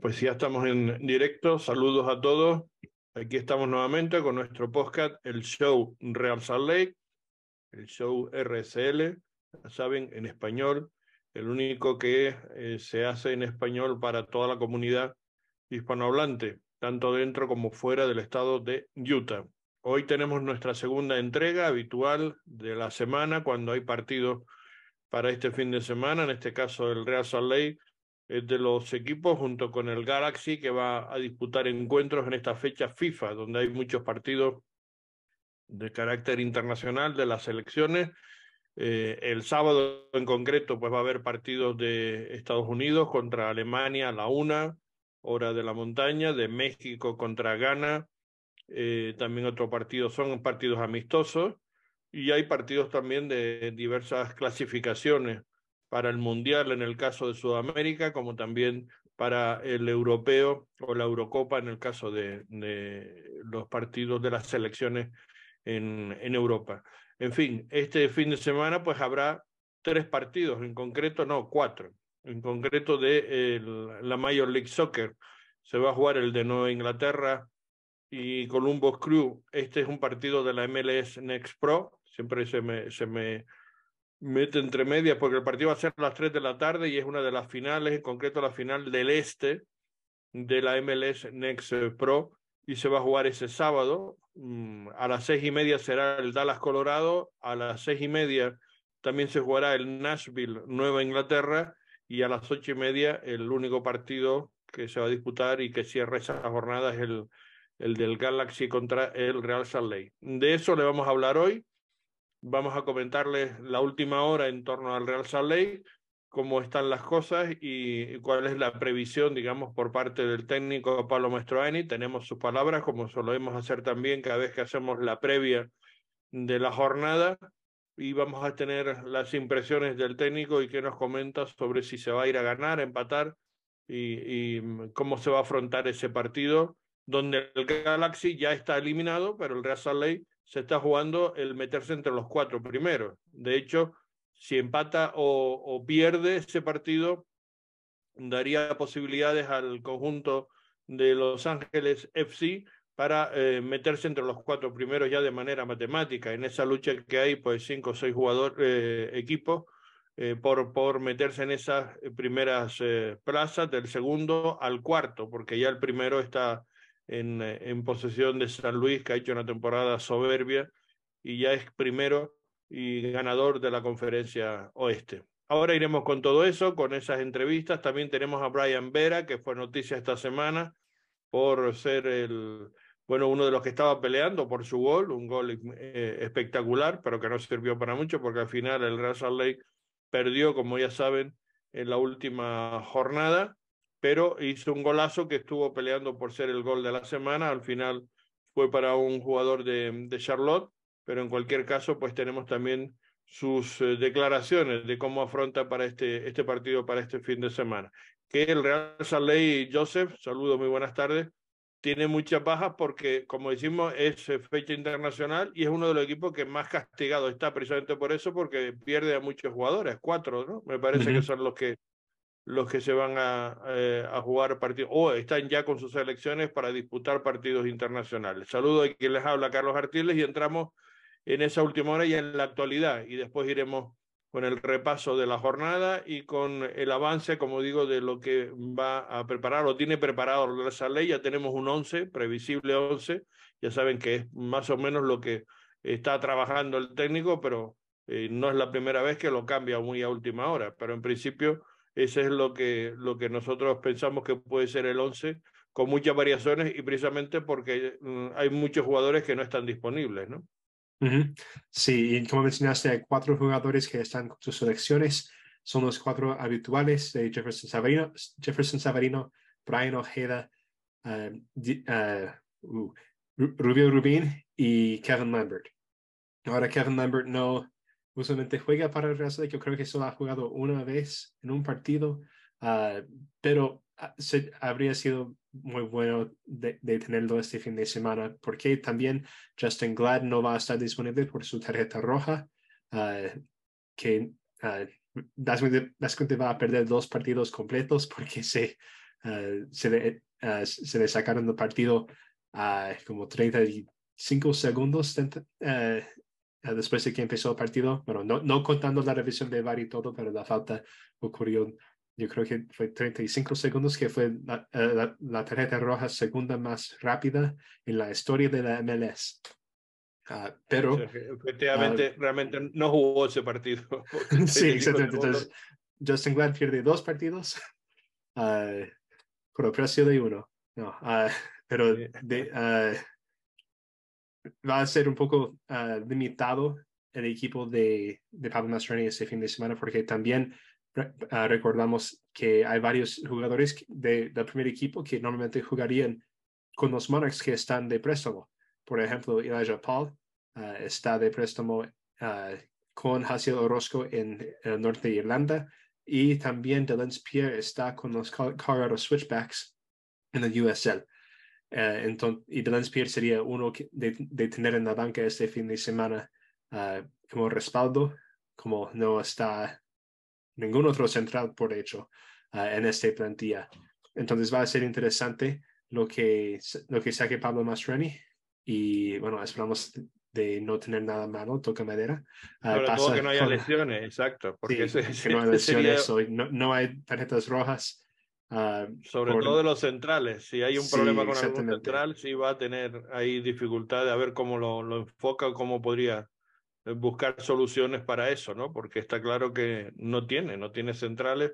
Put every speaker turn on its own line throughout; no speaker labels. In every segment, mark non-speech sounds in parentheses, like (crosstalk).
Pues ya estamos en directo. Saludos a todos. Aquí estamos nuevamente con nuestro podcast, el show Real Salt Lake, el show RSL, saben, en español, el único que eh, se hace en español para toda la comunidad hispanohablante, tanto dentro como fuera del estado de Utah. Hoy tenemos nuestra segunda entrega habitual de la semana cuando hay partidos para este fin de semana, en este caso el Real Salt Lake de los equipos junto con el Galaxy que va a disputar encuentros en esta fecha FIFA, donde hay muchos partidos de carácter internacional de las selecciones. Eh, el sábado en concreto pues va a haber partidos de Estados Unidos contra Alemania a la una, hora de la montaña, de México contra Ghana. Eh, también otros partidos son partidos amistosos y hay partidos también de diversas clasificaciones para el Mundial en el caso de Sudamérica, como también para el europeo o la Eurocopa en el caso de, los partidos de las selecciones en, Europa. En fin, este fin de semana pues habrá tres partidos, en concreto no, cuatro. En concreto de la Major League Soccer se va a jugar el de Nueva Inglaterra y Columbus Crew. Este es un partido de la MLS Next Pro. Siempre se me, se me mete entre medias porque el partido va a ser a las 3 de la tarde y es una de las finales, en concreto la final del este de la MLS Next Pro y se va a jugar ese sábado. Mm, a las seis y media será el Dallas Colorado, a las seis y media también se jugará el Nashville Nueva Inglaterra y a las ocho y media el único partido que se va a disputar y que cierra esa jornada es el, el del Galaxy contra el Real Salt Lake. De eso le vamos a hablar hoy Vamos a comentarles la última hora en torno al Real Salt Lake, cómo están las cosas y cuál es la previsión, digamos, por parte del técnico Pablo Mastroeni. Tenemos sus palabras, como solemos hacer también cada vez que hacemos la previa de la jornada. Y vamos a tener las impresiones del técnico y qué nos comenta sobre si se va a ir a ganar, a empatar y, y cómo se va a afrontar ese partido, donde el Galaxy ya está eliminado, pero el Real Salt Lake se está jugando el meterse entre los cuatro primeros. De hecho, si empata o, pierde ese partido, daría posibilidades al conjunto de Los Ángeles FC para eh, meterse entre los cuatro primeros ya de manera matemática. En esa lucha que hay, pues cinco o seis jugadores, eh, equipos, eh, por, por meterse en esas primeras plazas del segundo al cuarto, porque ya el primero está en, posesión de San Luis, que ha hecho una temporada soberbia y ya es primero y ganador de la conferencia oeste. Ahora iremos con todo eso, con esas entrevistas. También tenemos a Brian Vera, que fue noticia esta semana por ser el, bueno, uno de los que estaba peleando por su gol, un gol eh, espectacular, pero que no sirvió para mucho porque al final el Real Salt Lake perdió, como ya saben, en la última jornada pero hizo un golazo que estuvo peleando por ser el gol de la semana. Al final fue para un jugador de, de Charlotte, pero en cualquier caso, pues tenemos también sus eh, declaraciones de cómo afronta para este, este partido, para este fin de semana. Que el Real Salt Joseph, saludo, muy buenas tardes, tiene muchas bajas porque, como decimos, es eh, fecha internacional y es uno de los equipos que más castigado está precisamente por eso, porque pierde a muchos jugadores, cuatro, ¿no? Me parece que son los que los que se van a, eh, a jugar partidos o están ya con sus selecciones para disputar partidos internacionales. Saludo a quien les habla, Carlos Artiles, y entramos en esa última hora y en la actualidad, y después iremos con el repaso de la jornada y con el avance, como digo, de lo que va a preparar o tiene preparado la ley. Ya tenemos un 11, previsible 11, ya saben que es más o menos lo que está trabajando el técnico, pero eh, no es la primera vez que lo cambia muy a última hora, pero en principio ese es lo que, lo que nosotros pensamos que puede ser el 11, con muchas variaciones y precisamente porque mm, hay muchos jugadores que no están disponibles, ¿no?
Sí, y como mencionaste, hay cuatro jugadores que están con sus selecciones. Son los cuatro habituales de Jefferson Savarino, Jefferson Savarino Brian Ojeda, uh, uh, Rubio Rubin y Kevin Lambert. Ahora Kevin Lambert no, usualmente juega para el Real Yo creo que solo ha jugado una vez en un partido, uh, pero ah, se, habría sido muy bueno de, de, tenerlo este fin de semana, porque también Justin Glad no va a estar disponible por su tarjeta roja, uh, que uh, va a perder dos partidos completos porque se se, le, se le sacaron del partido a como 35 segundos después de que empezó el partido. Bueno, no, no contando la revisión de VAR y todo, pero la falta ocurrió yo creo que fue 35 segundos, que fue la, la, tarjeta roja segunda más rápida en la historia de la MLS. Ah, pero
efectivamente, ah, realmente no jugó ese partido. (laughs) (laughs)
sí, exactamente. Entonces, Justin Glad pierde dos partidos (laughs) uh, por el precio de uno. No, pero de, va a ser un poco limitado el equipo de, de Pablo Mastroeni ese fin de semana porque también Ah, recordamos que hay varios jugadores de, del primer equipo que normalmente jugarían con los Monarchs que están de préstamo. Por ejemplo, Elijah Paul ah, está de préstamo con Hasil Orozco en el norte de Irlanda y también Delance Pierre está con los Colorado Switchbacks en el USL. Eh, entonces, y Delance Pierre sería uno de, de, tener en la banca este fin de semana como respaldo, como no está ningún otro central por hecho ah, en esta plantilla. Entonces va a ser interesante lo que, lo que saque Pablo Mastreni y bueno, esperamos de no tener nada malo, toca madera.
Uh, Sobre todo que no haya lesiones, exacto. Porque
que no (laughs) hay lesiones hoy, no, hay tarjetas rojas. Ah,
Sobre todo de los centrales, si hay un problema con algún central, sí va a tener ahí dificultad de a ver cómo lo, lo enfoca o cómo podría eh, buscar soluciones para eso, ¿no? Porque está claro que no tiene, no tiene centrales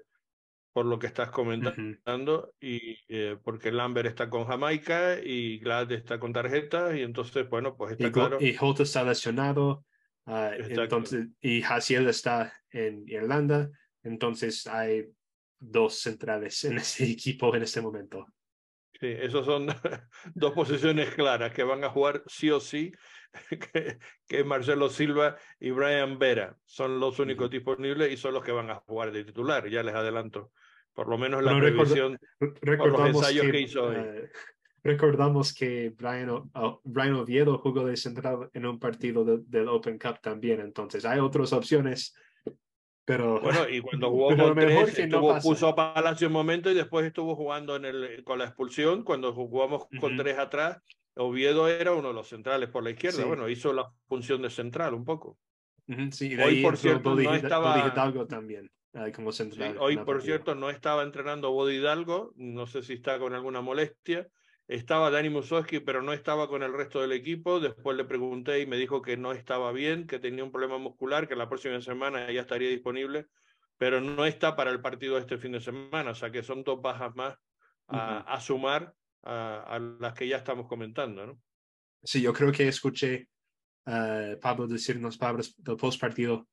por lo que estás comentando y eh, porque Lambert está con Jamaica y Glad está con tarjetas y entonces, bueno, pues está
y,
claro.
Y Holt está lesionado uh, entonces, y Haciel está en Irlanda, entonces hay dos centrales en ese (laughs) equipo en este momento.
Sí, esos son (laughs) dos posiciones claras que van a jugar sí o sí (laughs) que, Marcelo Silva y Brian Vera. Son los únicos disponibles y son los que van a jugar de titular, ya les adelanto. Por lo menos la previsión
recordamos que, hizo eh, recordamos que Brian, Brian, Oviedo jugó de central en un partido del Open Cup también, entonces hay otras opciones. Pero,
bueno, y cuando (laughs) jugó con tres, estuvo, puso a Palacio un momento y después estuvo jugando en el, con la expulsión, cuando jugamos con tres atrás, Oviedo era uno de los centrales por la izquierda. Bueno, hizo la función de central un poco.
Sí, hoy, por cierto, no estaba. también. como central,
hoy, por cierto, no estaba entrenando Bodi Hidalgo. No sé si está con alguna molestia. Estaba Dani Musowski, pero no estaba con el resto del equipo. Después le pregunté y me dijo que no estaba bien, que tenía un problema muscular, que la próxima semana ya estaría disponible, pero no está para el partido este fin de semana. O sea que son dos bajas más a sumar a, las que ya estamos comentando, ¿no?
Sí, yo creo que escuché a Pablo decirnos palabras del post partido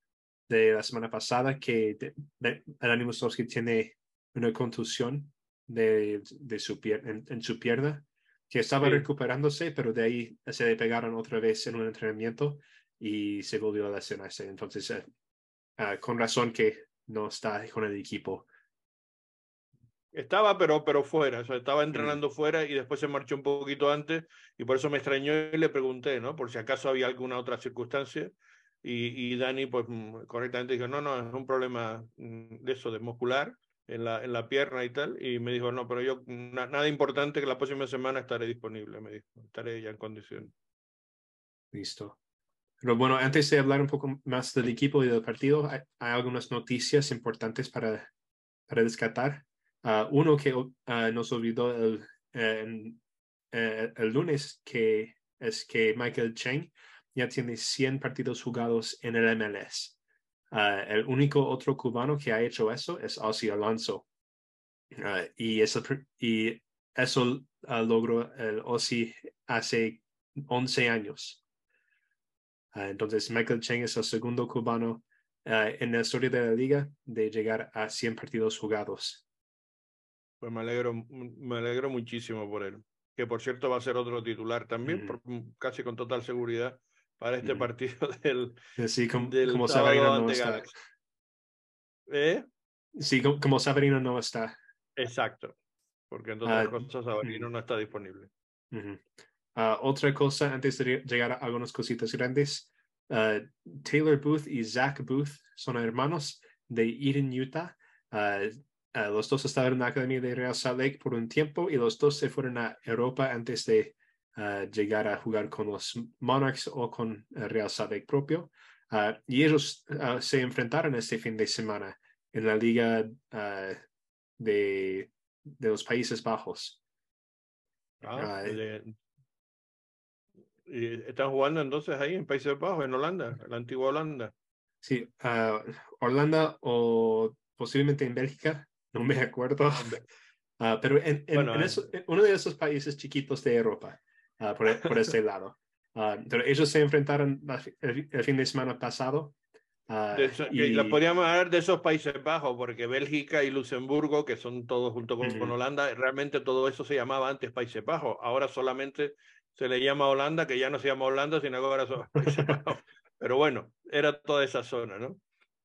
de la semana pasada que Dani tiene una contusión de, de su en, en, su pierna, que estaba recuperándose, pero de ahí se le pegaron otra vez en un entrenamiento y se volvió a lesionarse. Entonces, eh, ah, con razón que no está con el equipo
estaba, pero, pero fuera, o sea, estaba mm. entrenando fuera y después se marchó un poquito antes y por eso me extrañó y le pregunté, ¿no? Por si acaso había alguna otra circunstancia. Y, y Dani, pues mm, correctamente dijo, no, no, es un problema mm, de eso, de muscular en la, en la pierna y tal. Y me dijo, no, pero yo, nada importante que la próxima semana estaré disponible, me dijo, estaré ya en condición.
Listo. Pero bueno, antes de hablar un poco más del equipo y del partido, hay, hay algunas noticias importantes para, para descartar. Ah, uno que uh, nos olvidó el, eh, el lunes, que es que Michael Cheng ya tiene 100 partidos jugados en el MLS. Ah, el único otro cubano que ha hecho eso es Ozzy Alonso. y, eso, y eso logró el Ozzy hace 11 años. entonces, Michael Cheng es el segundo cubano en la historia de la liga de llegar a 100 partidos jugados.
Pues me alegro, me alegro muchísimo por él. Que por cierto va a ser otro titular también, casi con total seguridad, para este partido (laughs) del.
Sí, como, como Sabarino no está.
¿Eh?
Sí, como, Sabarino no está.
Exacto. Porque entonces uh, cosas Sabarino no está disponible.
Ah, otra cosa, antes de llegar a algunas cositas grandes, ah, Taylor Booth y Zach Booth son hermanos de Eden, Utah. los dos estaban en la Academia de Real Salt Lake por un tiempo y los dos se fueron a Europa antes de uh, llegar a jugar con los Monarchs o con Real Salt Lake propio. y ellos se enfrentaron este fin de semana en la Liga de, de los Países Bajos.
Ah, ¿Y están jugando entonces ahí en Países Bajos, en Holanda, la antigua Holanda?
Sí, uh, Holanda o posiblemente en Bélgica, no me acuerdo. Uh, (laughs) pero en, en, en, eso, en, uno de esos países chiquitos de Europa, uh, por, por este lado. pero ellos se enfrentaron el, el, fin de semana pasado.
Eso, y... La podríamos hablar de esos Países Bajos, porque Bélgica y Luxemburgo, que son todos junto con, uh -huh. con Holanda, realmente todo eso se llamaba antes Países Bajos. Ahora solamente se le llama Holanda, que ya no se llama Holanda, sino que ahora son (laughs) Pero bueno, era toda esa zona, ¿no?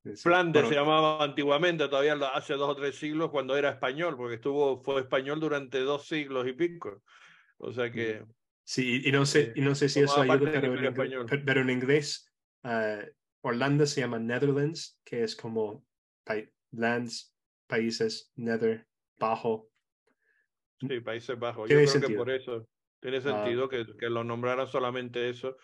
Sí, Flandes bueno, se llamaba antiguamente, todavía hace dos o tres siglos, cuando era español, porque estuvo, fue español durante dos siglos y pico. O sea que.
Sí, y no sé, y no sé si eso ayuda, pero en, inglés, pero en, inglés, uh, Holanda se llama Netherlands, que es como pa lands, países, nether, bajo.
Sí, Países Bajos. Yo creo sentido? que por eso. Tiene ah. sentido que, que, lo nombraran solamente eso,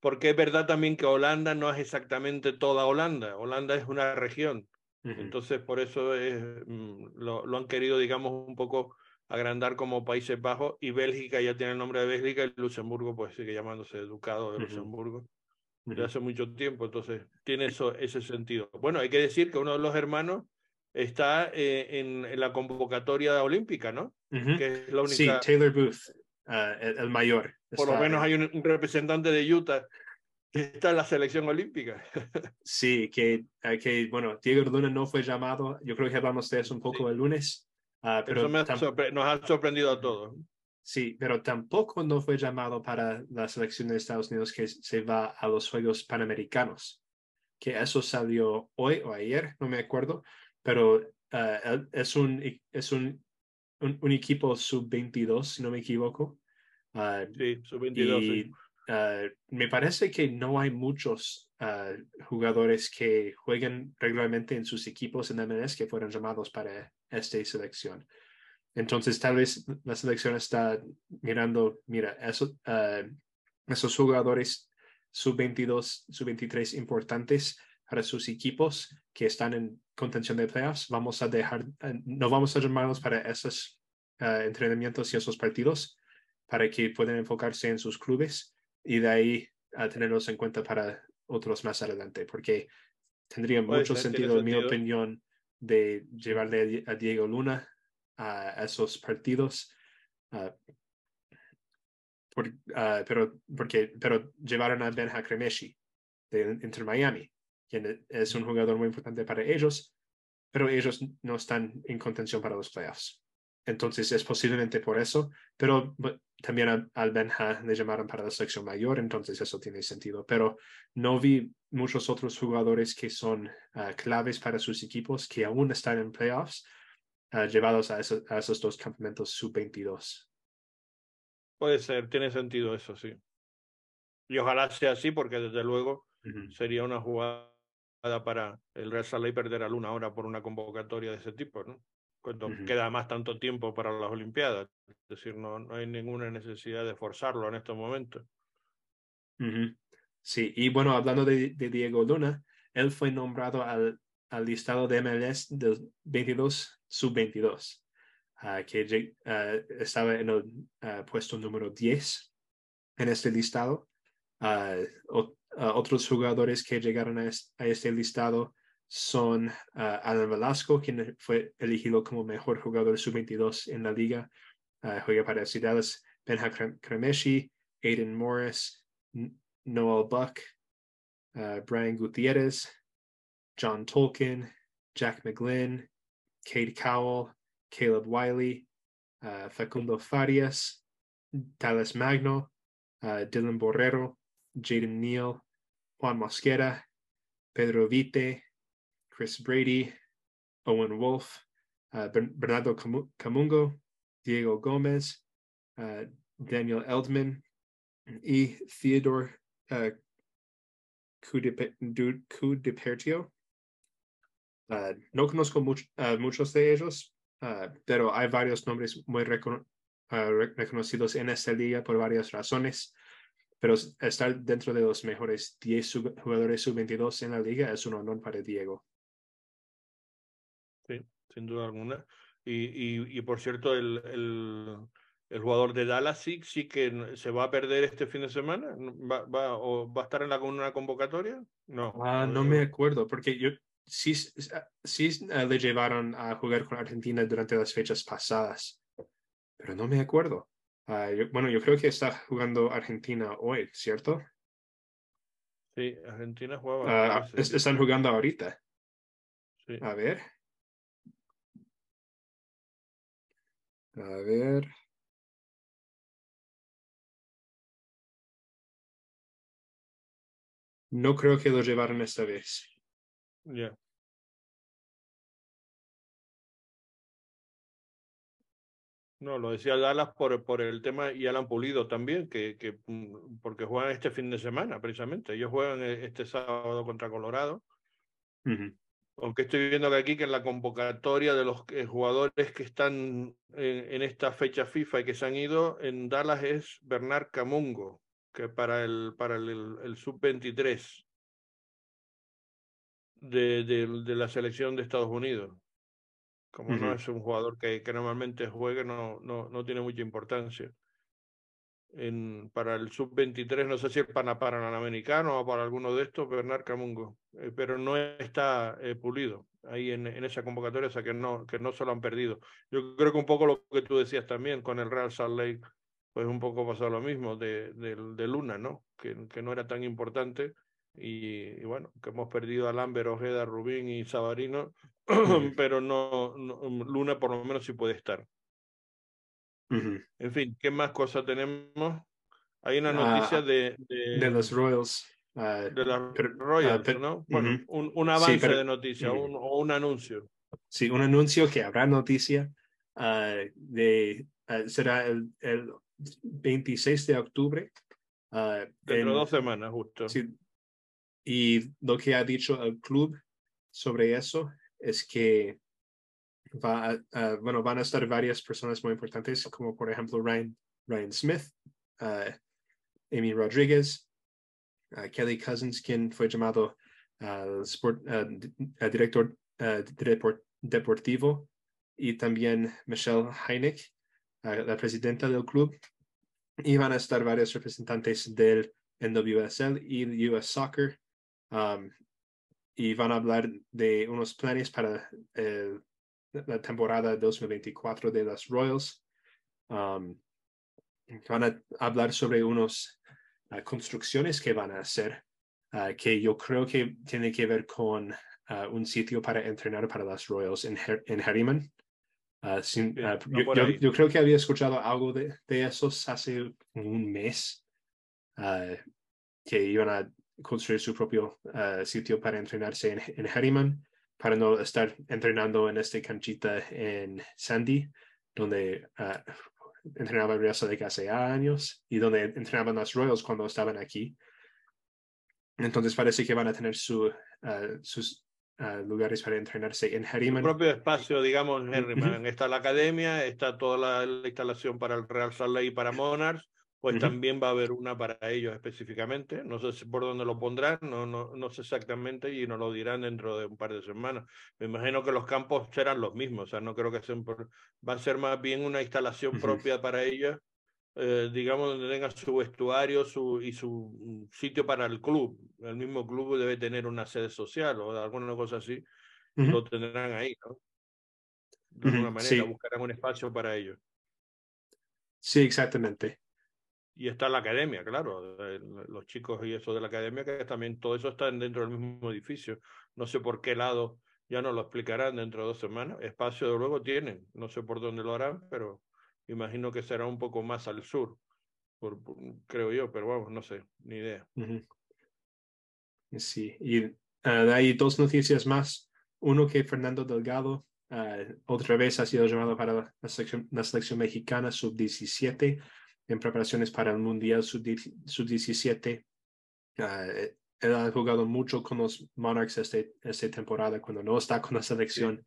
porque es verdad también que Holanda no es exactamente toda Holanda, Holanda es una región, uh -huh. entonces por eso es, mm, lo, lo, han querido, digamos, un poco agrandar como Países Bajos y Bélgica ya tiene el nombre de Bélgica y Luxemburgo pues sigue llamándose Ducado de uh -huh. Luxemburgo de hace mucho tiempo, entonces tiene eso, ese sentido. Bueno, hay que decir que uno de los hermanos está eh, en, en, la convocatoria olímpica, ¿no?
Que es la única... Sí, Taylor Booth uh, el, el, mayor.
Por lo menos hay un, un, representante de Utah que está en la selección olímpica. (laughs)
sí, que, uh, que, bueno, Diego Luna no fue llamado, yo creo que hablamos de eso un poco sí. el lunes. Uh, pero
eso nos ha sorprendido a todos.
Sí, pero tampoco no fue llamado para la selección de Estados Unidos que se va a los Juegos Panamericanos, que eso salió hoy o ayer, no me acuerdo, pero uh, es un, es un un, un equipo sub-22, si no me equivoco.
Uh, sí, sub-22.
Y
sí.
uh, me parece que no hay muchos jugadores que jueguen regularmente en sus equipos en MLS que fueron llamados para esta selección. Entonces, tal vez la selección está mirando, mira, eso, esos jugadores sub-22, sub-23 importantes para sus equipos que están en contención de playoffs, vamos a dejar, eh, no vamos a llamarlos para esos uh, entrenamientos y esos partidos para que puedan enfocarse en sus clubes y de ahí a tenerlos en cuenta para otros más adelante, porque tendría mucho sentido, en mi opinión, de llevarle a Diego Luna a esos partidos. Por, uh, pero, porque, pero llevaron a Benja Cremeshi de Inter Miami quien es un jugador muy importante para ellos, pero ellos no están en contención para los playoffs. Entonces es posiblemente por eso, pero también al Benja le llamaron para la selección mayor, entonces eso tiene sentido. Pero no vi muchos otros jugadores que son uh, claves para sus equipos que aún están en playoffs uh, llevados a, eso, a, esos dos campamentos sub-22.
Puede ser, tiene sentido eso, sí. Y ojalá sea así, porque desde luego -huh. sería una jugada para el Real Salt Lake perder a Luna ahora por una convocatoria de ese tipo, ¿no? Cuando -huh. queda más tanto tiempo para las Olimpiadas. Es decir, no, no hay ninguna necesidad de forzarlo en estos momentos.
Uh -huh. Sí, y bueno, hablando de, Diego Luna, él fue nombrado al, al listado de MLS del 22 sub-22, uh, que uh, estaba en el uh, puesto número 10 en este listado. Otros jugadores que llegaron a, es, a este listado son Alan Velasco, quien fue elegido como mejor jugador sub-22 en la liga. Juega para Ciudades Benja Cremeshi, Aiden Morris, Noel Buck, Brian Gutierrez, John Tolkien, Jack McGlynn, Cade Cowell, Caleb Wiley, Facundo Farias, Dallas Magno, Dylan Borrero, Jaden Neal, Juan Mosquera, Pedro Vite, Chris Brady, Owen Wolf, uh, Bernardo Camungo, Diego Gomez, uh, Daniel Eldman y Theodore uh, Cudepertio. Ah, no conozco muchos de ellos, pero hay varios nombres muy reconocidos en esta liga por varias razones. Pero estar dentro de los mejores 10 jugadores sub-22 en la liga es un honor para Diego.
Sí, sin duda alguna. Y, y, por cierto, el, el, el, jugador de Dallas sí, sí que se va a perder este fin de semana. ¿Va, va, o va a estar en la, una convocatoria? No.
Ah, no me acuerdo, porque yo sí, sí ah, le llevaron a jugar con Argentina durante las fechas pasadas, pero no me acuerdo. Ah, bueno, yo creo que está jugando Argentina hoy, ¿cierto?
Sí, Argentina jugaba.
Ah, están jugando ahorita. Sí. A ver. A ver. No creo que lo llevaron esta vez.
Ya. No, lo decía Dallas por, por el tema y Alan Pulido también, que, que mm, porque juegan este fin de semana, precisamente. Ellos juegan e, este sábado contra Colorado. Aunque estoy viendo que aquí que en la convocatoria de los eh, jugadores que están en, esta fecha FIFA y que se han ido, en Dallas es Bernard Camungo, que para el, para el, el, sub-23 de, de, de la selección de Estados Unidos. Como no es un jugador que, que normalmente juegue, no, no, no tiene mucha importancia. En, para el sub-23, no sé si es para, para el americano o para alguno de estos, Bernard Camungo, eh, pero no está eh, pulido ahí en, en, esa convocatoria, o sea que no, que no se lo han perdido. Yo creo que un poco lo que tú decías también con el Real Salt Lake, pues un poco pasó lo mismo de, de, de Luna, ¿no? Que, que, no era tan importante y, bueno, que hemos perdido a Lambert, Ojeda, Rubín y Sabarino, (clears throat) pero no, um, Luna por lo menos sí puede estar. En fin, ¿qué más cosas tenemos? Hay una noticia de,
de, los Royals.
Ah, de los Royals, ah, ¿no? Bueno, un, un, avance de noticia un, o un anuncio.
Sí, un anuncio que habrá noticia ah, de será el, el 26 de octubre.
Dentro de dos semanas, justo.
Sí, y lo que ha dicho el club sobre eso es que va bueno, van a estar varias personas muy importantes, como por ejemplo Ryan, Ryan Smith, uh, Amy Rodriguez, uh, Kelly Cousins, quien fue llamado uh, sport, director deportivo, y también Michelle Heineck, la presidenta del club. Y van a estar varios representantes del NWSL y US Soccer Um, y van a hablar de unos planes para eh, la temporada 2024 de las Royals. Um, van a hablar sobre unas uh, construcciones que van a hacer, uh, que yo creo que tiene que ver con uh, un sitio para entrenar para las Royals en, en Harriman. Sin, yo, yo, yo, creo que había escuchado algo de, de esos hace un mes, que iban a construir su propio uh, sitio para entrenarse en, en Harriman, para no estar entrenando en esta canchita en Sandy, donde uh, entrenaba el Real de hace años y donde entrenaban las Royals cuando estaban aquí. Entonces parece que van a tener su, uh, lugares para entrenarse en Harriman.
Su propio espacio, digamos, en Harriman. Está la academia, está toda la, la, instalación para el Real Salt Lake y para Monarchs, pues también va a haber una para ellos específicamente. No sé por dónde lo pondrán, no, no, no sé exactamente y nos lo dirán dentro de un par de semanas. Me imagino que los campos serán los mismos, o sea, no creo que sean por... va a ser más bien una instalación propia para ellos, eh, digamos, donde tengan su vestuario su, y su sitio para el club. El mismo club debe tener una sede social o alguna cosa así, lo tendrán ahí, ¿no? De alguna manera, buscarán un espacio para ellos.
Sí, exactamente.
Y está la academia, claro, los chicos y eso de la academia, que también todo eso está dentro del mismo edificio. No sé por qué lado, ya nos lo explicarán dentro de dos semanas. Espacio de luego tienen, no sé por dónde lo harán, pero imagino que será un poco más al sur, por, creo yo, pero vamos, no sé, ni idea.
Sí, y uh, hay dos noticias más. Uno que Fernando Delgado uh, otra vez ha sido llamado para la selección, la selección mexicana sub-17 en preparaciones para el Mundial Sub-17. Uh, él ha jugado mucho con los Monarchs este, esta temporada cuando no está con la selección.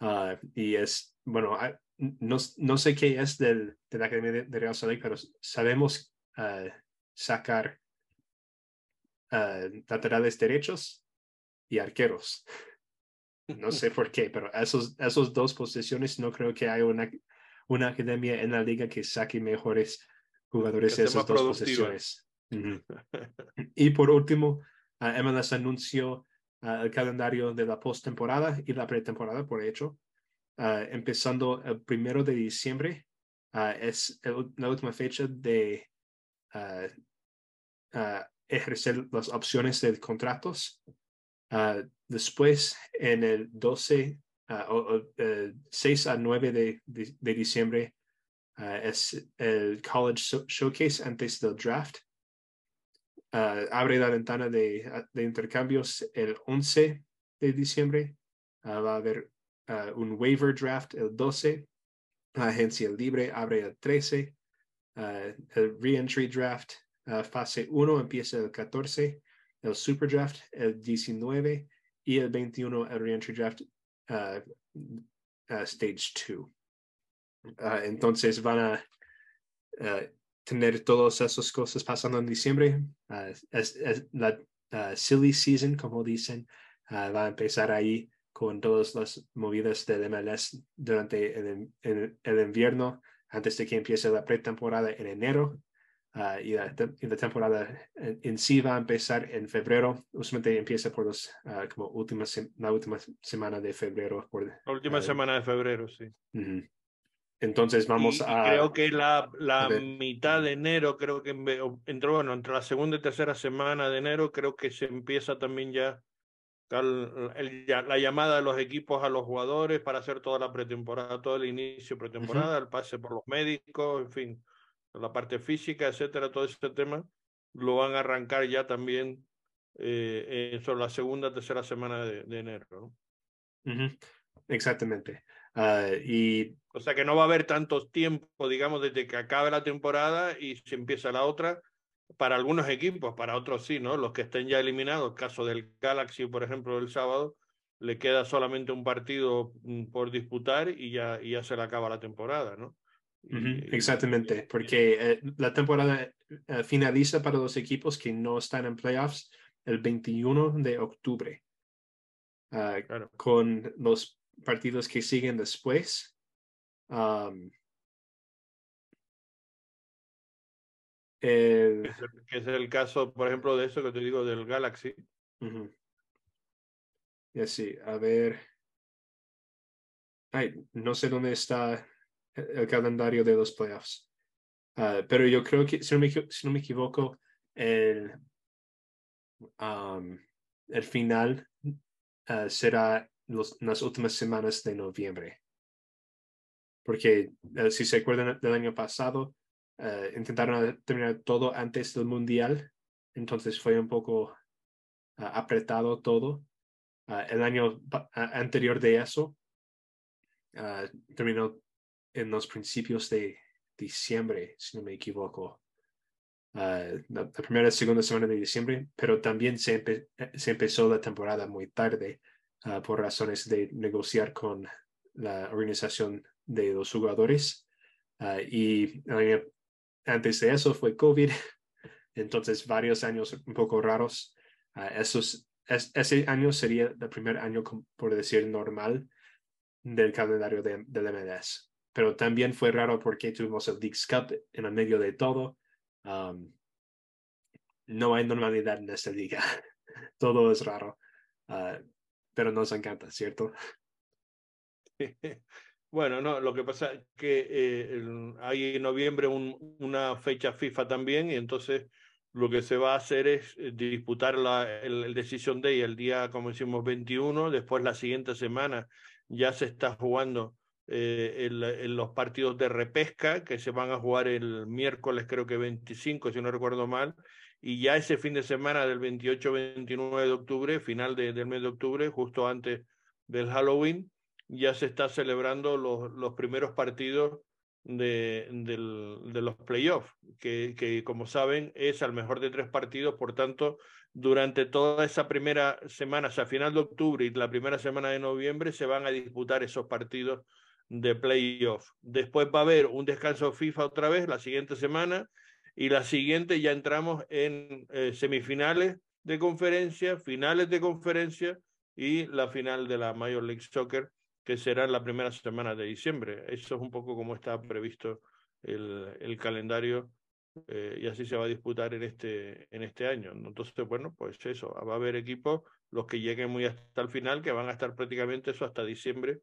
Ah, y es, bueno, no, no, sé qué es del, de la Academia de, Real Salt pero sabemos uh, sacar laterales derechos y arqueros. No sé por qué, pero esos, esos dos posiciones no creo que haya una, una academia en la liga que saque mejores jugadores de esas dos posiciones. (laughs) y por último, uh, MLS anunció ah, el calendario de la postemporada y la pretemporada, por hecho. Ah, empezando el primero de diciembre, es la última fecha de ejercer las opciones de contratos. después, en el 12, o, 6 a 9 de, de diciembre, es el College Showcase antes del draft. Ah, abre la ventana de, ah, de, intercambios el 11 de diciembre. Ah, va a haber un waiver draft el 12. La agencia libre abre el 13. el reentry draft fase 1 empieza el 14. El super draft el 19 y el 21 el reentry draft stage 2. entonces van a tener todas esas cosas pasando en diciembre. Es, la silly season, como dicen, va a empezar ahí con todas las movidas del MLS durante el, el, invierno, antes de que empiece la pretemporada en enero. y, la, la, temporada en, sí va a empezar en febrero. Usualmente empieza por los, como últimas, la última semana de febrero. Por,
la última semana de febrero, sí.
Entonces vamos a...
creo que la, la mitad de enero, creo que entró, bueno, entre la segunda y tercera semana de enero, creo que se empieza también ya, la llamada de los equipos a los jugadores para hacer toda la pretemporada, todo el inicio pretemporada, el pase por los médicos, en fin, la parte física, etcétera, todo ese tema, lo van a arrancar ya también eh, sobre la segunda, tercera semana de, enero.
¿no? Exactamente. Ah, y...
O sea que no va a haber tanto tiempo, digamos, desde que acabe la temporada y se empieza la otra. Para algunos equipos, para otros sí, ¿no? Los que estén ya eliminados, caso del Galaxy, por ejemplo, el sábado, le queda solamente un partido mm, por disputar y ya, ya se le acaba la temporada, ¿no?
exactamente, porque eh, la temporada eh, finaliza para los equipos que no están en playoffs el 21 de octubre. Ah, con los partidos que siguen después. Um,
que es el caso, por ejemplo, de eso que te digo del Galaxy.
Y así, a ver. Ay, no sé dónde está el calendario de los playoffs. Uh, pero yo creo que, si no me, si no me equivoco, el, um, el final uh, será las últimas semanas de noviembre. Porque eh, si se acuerdan del año pasado, eh, intentaron terminar todo antes del Mundial, entonces fue un poco ah, apretado todo. Ah, el año anterior de eso ah, terminó en los principios de diciembre, si no me equivoco. la, primera y segunda semana de diciembre, pero también se, se empezó la temporada muy tarde Ah, por razones de negociar con la organización de los jugadores. Y antes de eso fue COVID, (laughs) entonces varios años un poco raros. Ah, ese año sería el primer año, por decir, normal del calendario de, del MLS. Pero también fue raro porque tuvimos el Leagues Cup en el medio de todo. no hay normalidad en esta liga. (laughs) todo es raro pero nos encanta, ¿cierto? (laughs)
Bueno, no, lo que pasa es que eh, hay en noviembre una fecha FIFA también y entonces lo que se va a hacer es eh, disputar la, el, Decision Day el día, como decimos, 21, después la siguiente semana ya se está jugando eh, los partidos de repesca que se van a jugar el miércoles creo que 25, si no recuerdo mal, y ya ese fin de semana del 28-29 de octubre, final del mes de octubre, justo antes del Halloween, ya se está celebrando los, los primeros partidos de, de los playoffs, que, que como saben es al mejor de tres partidos, por tanto, durante toda esa primera semana, o sea, final de octubre y la primera semana de noviembre, se van a disputar esos partidos de playoff. Después va a haber un descanso FIFA otra vez la siguiente semana y la siguiente ya entramos en eh, semifinales de conferencia, finales de conferencia y la final de la Major League Soccer que será la primera semana de diciembre. Eso es un poco como está previsto el, el calendario eh, y así se va a disputar en este, en este año. Entonces, bueno, pues eso, va a haber equipos, los que lleguen muy hasta el final, que van a estar prácticamente eso hasta diciembre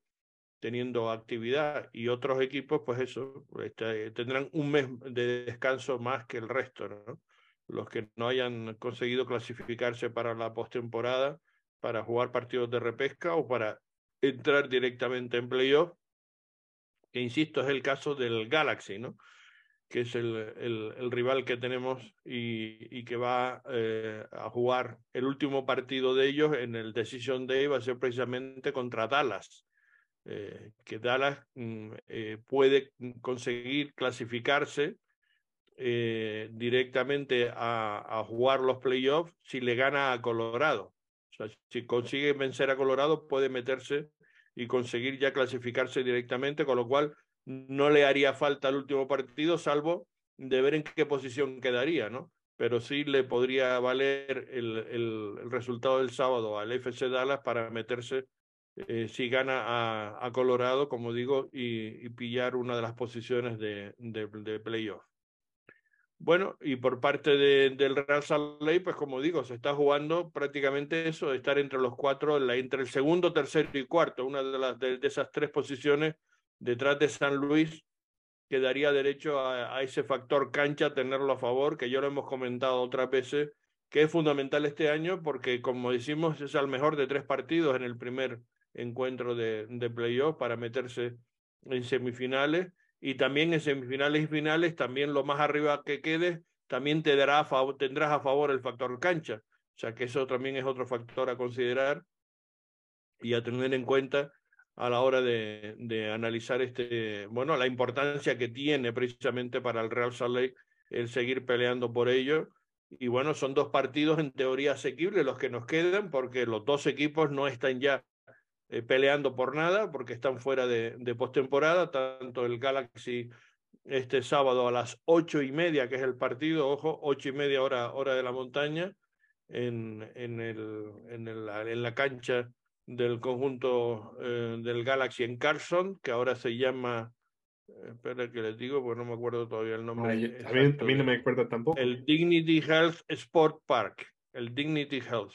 teniendo actividad y otros equipos, pues eso, este, tendrán un mes de descanso más que el resto, ¿no? Los que no hayan conseguido clasificarse para la postemporada, para jugar partidos de repesca o para entrar directamente en playoff, que insisto, es el caso del Galaxy, ¿no? que es el, el, rival que tenemos y, que va eh, a jugar el último partido de ellos en el Decision Day, va a ser precisamente contra Dallas. Eh, que Dallas mm, eh, puede conseguir clasificarse directamente a, a, jugar los playoffs si le gana a Colorado. Si consigue vencer a Colorado, puede meterse y conseguir ya clasificarse directamente, con lo cual no le haría falta el último partido, salvo de ver en qué posición quedaría, ¿no? Pero sí le podría valer el, el, resultado del sábado al FC Dallas para meterse, eh, si gana a, a, Colorado, como digo, y, y, pillar una de las posiciones de, de, de playoff. Bueno, y por parte de, del Real Salt Lake, pues como digo, se está jugando prácticamente eso, de estar entre los cuatro, entre el segundo, tercero y cuarto, una de, las, de, esas tres posiciones detrás de San Luis, que daría derecho a, ese factor cancha, tenerlo a favor, que ya lo hemos comentado otras veces, que es fundamental este año porque, como decimos, es al mejor de tres partidos en el primer encuentro de, de playoff para meterse en semifinales y también en semifinales y finales, también lo más arriba que quede, también te dará a favor, tendrás a favor el factor cancha. O sea que eso también es otro factor a considerar y a tener en cuenta a la hora de, de analizar este, bueno, la importancia que tiene precisamente para el Real Salt Lake el seguir peleando por ello. Y bueno, son dos partidos en teoría asequibles los que nos quedan, porque los dos equipos no están ya eh, peleando por nada porque están fuera de, de postemporada, tanto el Galaxy este sábado a las ocho y media, que es el partido, ojo, ocho y media hora, hora de la montaña, en, en, el, en, el, en la cancha del conjunto eh, del Galaxy en Carson, que ahora se llama, eh, espera que les digo, porque no me acuerdo todavía el nombre.
Ay, a, mí, a mí no me acuerdo tampoco.
El Dignity Health Sport Park, el Dignity Health,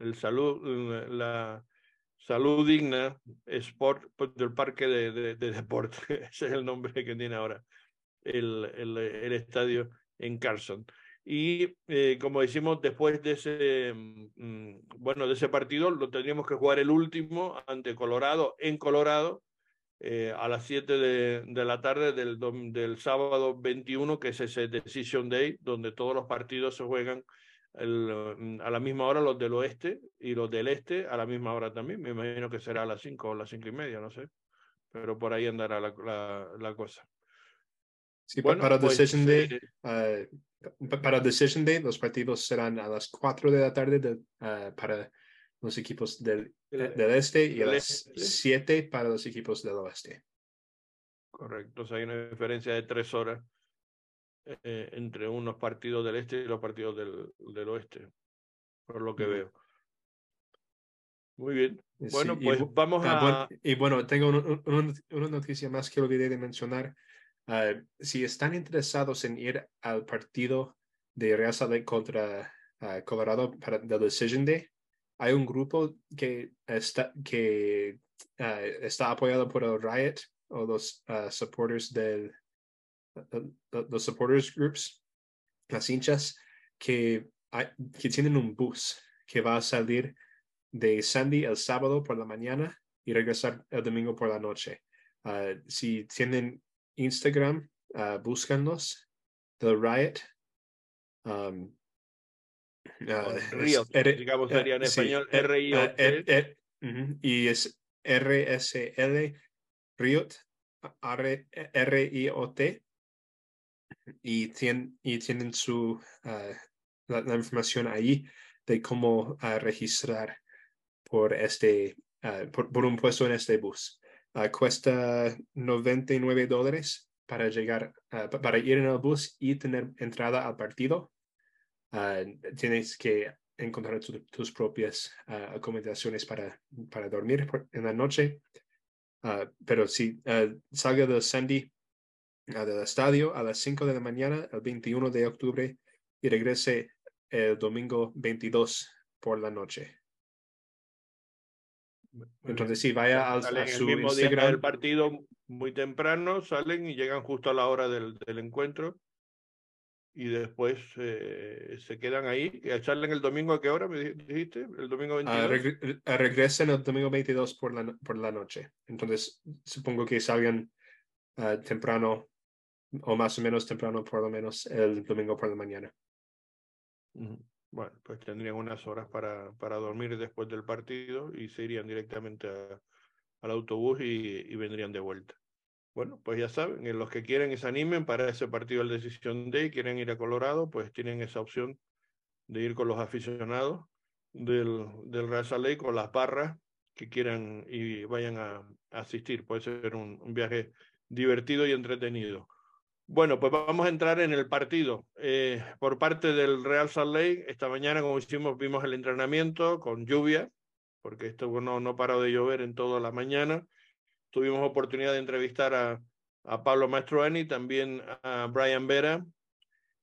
el salud, la, Salud Digna Sport pues, del Parque de, de, de, (laughs) ese es el nombre que tiene ahora el, el, el estadio en Carson. Y eh, como decimos, después de ese, mm, bueno, de ese partido, lo tendríamos que jugar el último ante Colorado, en Colorado, eh, a las 7 de, de, la tarde del, del sábado 21, que es ese Decision Day, donde todos los partidos se juegan el, mm, a la misma hora los del oeste y los del este a la misma hora también. Me imagino que será a las 5 o las cinco y media, no sé. Pero por ahí andará la, la, la cosa.
Sí, bueno, para pues, Decision Day, uh, para Decision Day, los partidos serán a las 4 de la tarde de, uh, para los equipos del, el, del este y a las este. 7 para los equipos del oeste.
Correcto, o sea, hay una diferencia de tres horas eh, entre unos partidos del este y los partidos del, del oeste, por lo que veo. Muy bien. Bueno, sí, pues y, vamos
a... Y bueno, tengo un, un, una noticia más que olvidé de mencionar. Uh, si están interesados en ir al partido de Real Salt contra uh, Colorado para el Decision Day, hay un grupo que está, que, uh, está apoyado por el Riot o los supporters del, los supporters groups, las hinchas, que, hay, que tienen un bus que va a salir de Sandy el sábado por la mañana y regresar el domingo por la noche. Uh, si tienen Instagram, uh, búscanlos, The Riot. Um,
uh, R digamos, sería en español r i o
y es R-S-L Riot R-I-O-T y, tienen, y tienen su, ah, la, información ahí de cómo ah, registrar por, este, ah, por, por, un puesto en este bus. cuesta 99 dólares para llegar, para ir en el bus y tener entrada al partido. tienes que encontrar tus propias acomodaciones para, para dormir en la noche. pero si salga de Sandy del estadio a las 5 de la mañana el 21 de octubre y regrese el domingo 22 por la noche. Entonces, si vaya al, a
su el mismo día del partido muy temprano, salen y llegan justo a la hora del, del encuentro y después eh, se quedan ahí. ¿Salen el domingo a qué hora me dijiste? ¿El domingo 22?
regresen el domingo 22 por la, por la noche. Entonces, supongo que salgan ah, temprano o más o menos temprano, por lo menos el domingo por la mañana.
Bueno, pues tendrían unas horas para, para dormir después del partido y se irían directamente al autobús y, vendrían de vuelta. Bueno, pues ya saben, en los que quieren y se animen para ese partido del Decisión Day, quieren ir a Colorado, pues tienen esa opción de ir con los aficionados del, del Real Salt con las barras que quieran y vayan a, asistir. Puede ser un viaje divertido y entretenido. Bueno, pues vamos a entrar en el partido. Eh, por parte del Real Salt Lake, esta mañana, como hicimos, vimos el entrenamiento con lluvia, porque esto no, no paró de llover en toda la mañana. Tuvimos oportunidad de entrevistar a, a Pablo Mastroeni, también a Brian Vera,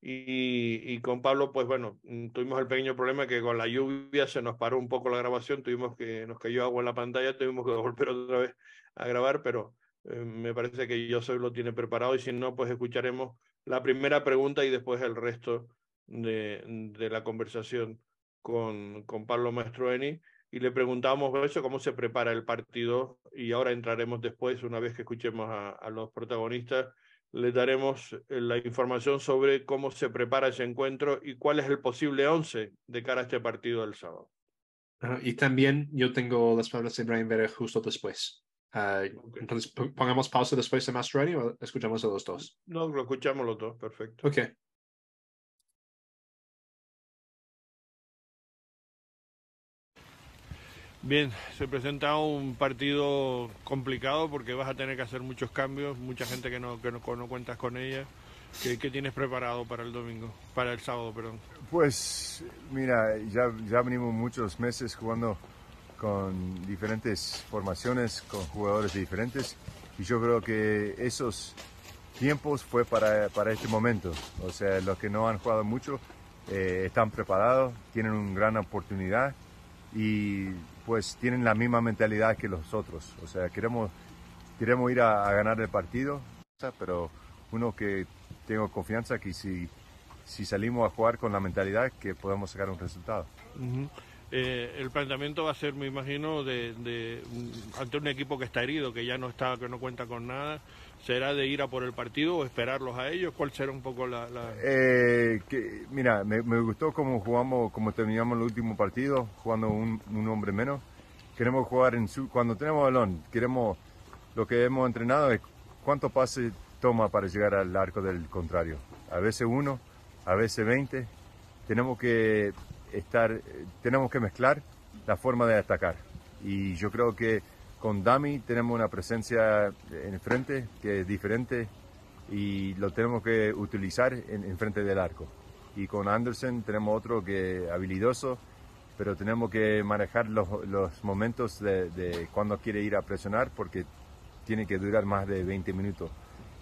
y, y, con Pablo, pues bueno, tuvimos el pequeño problema que con la lluvia se nos paró un poco la grabación, tuvimos que, nos cayó agua en la pantalla, tuvimos que volver otra vez a grabar, pero eh, me parece que soy lo tiene preparado y si no, pues escucharemos la primera pregunta y después el resto de, de la conversación con, con Pablo Mastroeni y le preguntamos eso, cómo se prepara el partido y ahora entraremos después, una vez que escuchemos a, los protagonistas, les daremos eh, la información sobre cómo se prepara ese encuentro y cuál es el posible once de cara a este partido del sábado.
y también yo tengo las palabras de Brian Vera justo después. Uh, entonces, pongamos pausa después de Masteroni o escuchamos a los dos?
No, lo escuchamos los dos, perfecto.
Ok.
Bien, se presenta un partido complicado porque vas a tener que hacer muchos cambios, mucha gente que no, que no, no cuentas con ella. ¿Qué, ¿Qué, tienes preparado para el domingo, para el sábado, perdón?
Pues mira, ya, ya venimos muchos meses jugando con diferentes formaciones, con jugadores diferentes. Y yo creo que esos tiempos fue para, para este momento. O sea, los que no han jugado mucho eh, están preparados, tienen una gran oportunidad y pues tienen la misma mentalidad que los otros. O sea, queremos, queremos ir a, ganar el partido, pero uno que tengo confianza que si, si salimos a jugar con la mentalidad que podemos sacar un resultado.
Eh, el planteamiento va a ser, me imagino, de, ante un equipo que está herido, que ya no está, que no cuenta con nada, será de ir a por el partido o esperarlos a ellos. ¿Cuál será un poco la?
Eh, que, mira, me, gustó cómo jugamos, cómo terminamos el último partido, jugando un, hombre menos. Queremos jugar en su, cuando tenemos balón, queremos lo que hemos entrenado es cuánto pase toma para llegar al arco del contrario. A veces uno, a veces veinte. Tenemos que estar, eh, tenemos que mezclar la forma de atacar. Y yo creo que con Dami tenemos una presencia en frente que es diferente y lo tenemos que utilizar en, frente del arco. Y con Anderson tenemos otro que habilidoso, pero tenemos que manejar los, los momentos de, de, cuando quiere ir a presionar porque tiene que durar más de 20 minutos.